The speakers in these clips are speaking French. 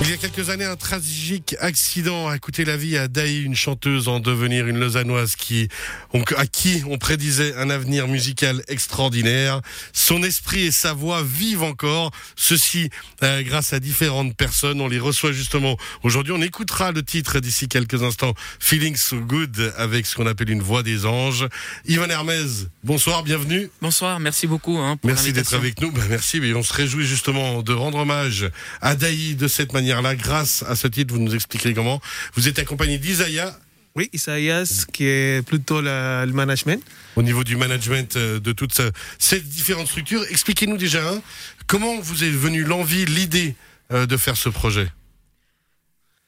Il y a quelques années, un tragique accident a coûté la vie à Daï, une chanteuse en devenir, une lausannoise qui, à qui on prédisait un avenir musical extraordinaire. Son esprit et sa voix vivent encore. Ceci euh, grâce à différentes personnes. On les reçoit justement aujourd'hui. On écoutera le titre d'ici quelques instants, Feeling So Good, avec ce qu'on appelle une voix des anges. Ivan Hermez, bonsoir, bienvenue. Bonsoir, merci beaucoup. Hein, merci d'être avec nous. Ben, merci, mais on se réjouit justement de rendre hommage à Daï de cette manière là grâce à ce titre, vous nous expliquerez comment. Vous êtes accompagné d'Isaiah. Oui, Isaias, qui est plutôt le management. Au niveau du management euh, de toutes ces différentes structures, expliquez-nous déjà hein, comment vous est venue l'envie, l'idée euh, de faire ce projet?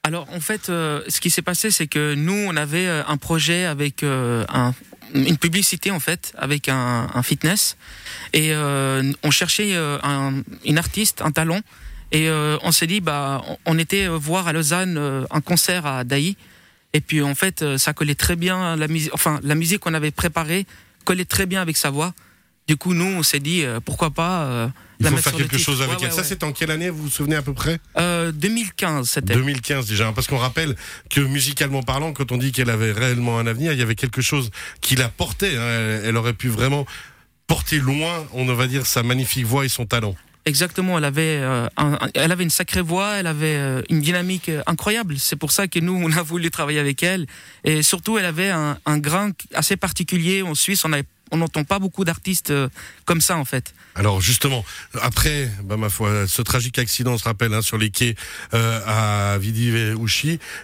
Alors en fait, euh, ce qui s'est passé, c'est que nous, on avait un projet avec une publicité en fait, avec un, fitness, et on cherchait une artiste, un talent et euh, on s'est dit, bah, on était voir à Lausanne euh, un concert à Daï. Et puis en fait, euh, ça collait très bien la musique. Enfin, la musique qu'on avait préparée collait très bien avec sa voix. Du coup, nous, on s'est dit, pourquoi pas. Il faut faire quelque chose avec elle. ça, c'est en quelle année Vous vous souvenez à peu près? 2015, c'était. 2015 déjà, parce qu'on rappelle que musicalement parlant, quand on dit qu'elle avait réellement un avenir, il y avait quelque chose qui la portait. Hein. Elle, aurait pu vraiment porter loin, on va dire, sa magnifique voix et son talent. Exactement, elle avait, euh, elle avait une sacrée voix, elle avait euh, une dynamique euh, incroyable. C'est pour ça que nous, on a voulu travailler avec elle. Et surtout, elle avait un, grain assez particulier. En Suisse, on avait on n'entend pas beaucoup d'artistes euh, comme ça en fait. Alors justement, après, bah, ma foi, ce tragique accident, on se rappelle, hein, sur les quais euh, à Vidi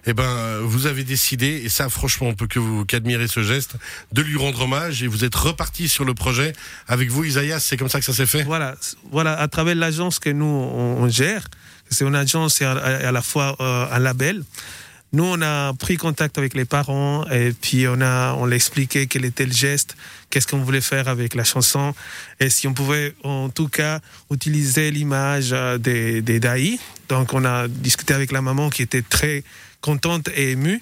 eh ben, vous avez décidé, et ça franchement, on peut que vous qu'admirer ce geste, de lui rendre hommage, et vous êtes reparti sur le projet avec vous, Isaïas, c'est comme ça que ça s'est fait? Voilà, voilà, à travers l'agence que nous, on, gère, c'est une agence et à, la fois euh, un label. Nous, on a pris contact avec les parents et puis on a, on l'a expliqué quel était le geste, qu'est-ce qu'on voulait faire avec la chanson et si on pouvait, en tout cas, utiliser l'image euh, des, des Daï. Donc, on a discuté avec la maman qui était très contente et émue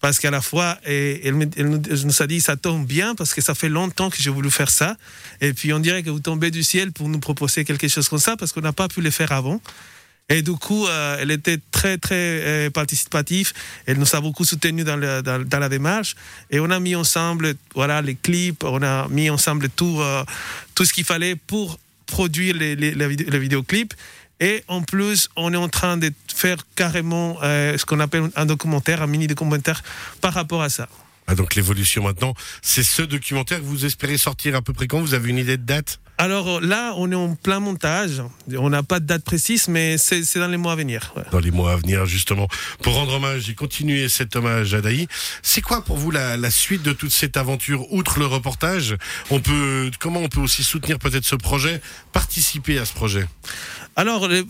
parce qu'à la fois, elle, nous a dit ça tombe bien parce que ça fait longtemps que j'ai voulu faire ça. Et puis on dirait que vous tombez du ciel pour nous proposer quelque chose comme ça parce qu'on n'a pas pu le faire avant. Et du coup, euh, elle était très, très euh, participative. Elle nous a beaucoup soutenus dans, dans, la démarche. Et on a mis ensemble voilà, les clips, on a mis ensemble tout, euh, tout ce qu'il fallait pour produire les, les, les, vidéoclips. Et en plus, on est en train de faire carrément ce qu'on appelle un documentaire, un mini documentaire par rapport à ça. Ah, donc l'évolution maintenant, c'est ce documentaire que vous espérez sortir à peu près quand? Vous avez une idée de date? Alors là, on est en plein montage. On n'a pas de date précise, mais c'est dans les mois à venir. Dans les mois à venir, justement. Pour rendre hommage et continuer cet hommage à Daï, c'est quoi pour vous la, la, suite de toute cette aventure Outre le reportage, on peut, comment on peut aussi soutenir peut-être ce projet, participer à ce projet? Alors, les,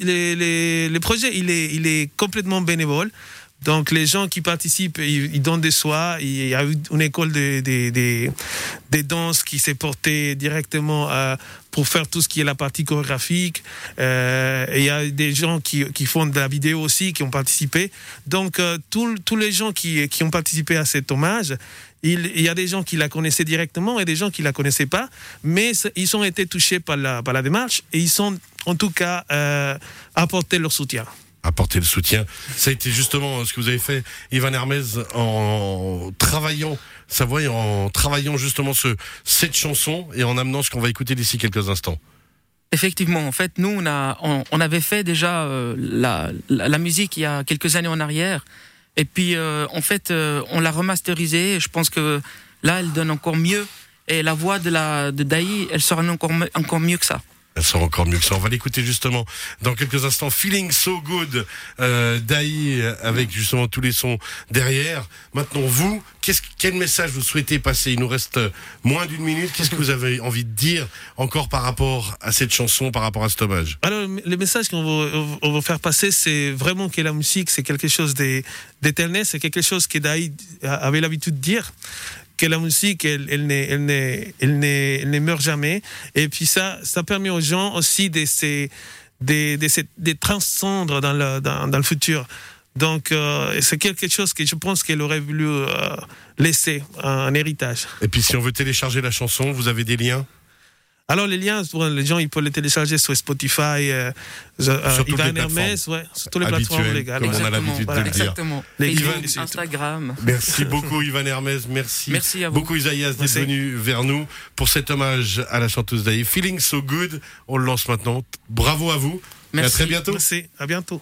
les, les, les projets, il est, il est complètement bénévole. Donc les gens qui participent, ils, donnent des soins. Il y a eu une école de, des danses qui s'est portée directement euh, pour faire tout ce qui est la partie chorégraphique. Euh, il y a des gens qui, qui, font de la vidéo aussi, qui ont participé. Donc euh, tous les gens qui, qui ont participé à cet hommage, il, y a des gens qui la connaissaient directement et des gens qui la connaissaient pas, mais ils ont été touchés par la, par la démarche et ils ont en tout cas apporté leur soutien apporter le soutien. Ça a été justement ce que vous avez fait, Ivan Hermez, en travaillant sa voix et en travaillant justement ce, cette chanson et en amenant ce qu'on va écouter d'ici quelques instants. Effectivement, en fait, nous, on, avait fait déjà euh, la, la, musique il y a quelques années en arrière. Et puis, euh, en fait, euh, on l'a remasterisée. Je pense que là, elle donne encore mieux. Et la voix de, la, de Daï, elle sera encore, encore mieux que ça. Elle sera encore mieux que ça. On va l'écouter justement dans quelques instants. Feeling so good euh, avec justement tous les sons derrière. Maintenant, vous, quel message vous souhaitez passer? Il nous reste moins d'une minute. Qu'est-ce que vous avez envie de dire encore par rapport à cette chanson, par rapport à ce hommage? Alors, le message qu'on veut, faire passer, c'est vraiment que la musique, c'est quelque chose d'éternel. C'est quelque chose que Daï avait l'habitude de dire que la musique, elle, elle, elle, elle, ne meurt jamais. Et puis ça, ça permet aux gens aussi de se, de, de, de transcendre dans le, dans le futur. Donc, euh, c'est quelque chose que je pense qu'elle aurait voulu euh, laisser, un héritage. Et puis, si on veut télécharger la chanson, vous avez des liens? Alors les liens, les gens, ils peuvent les télécharger sur Spotify, euh, euh, Sur Ivan Hermès, ouais, sur toutes les plateformes légales. comme on a ouais. l'habitude de voilà, le dire. exactement. Ivan, Instagram. Merci beaucoup Ivan Hermès, merci, Merci à vous. beaucoup Isaïas d'être Merci. venu vers nous pour cet hommage à la chanteuse Daï. Feeling so good, on le lance maintenant. Bravo à vous et à Merci. très bientôt. Merci, à bientôt.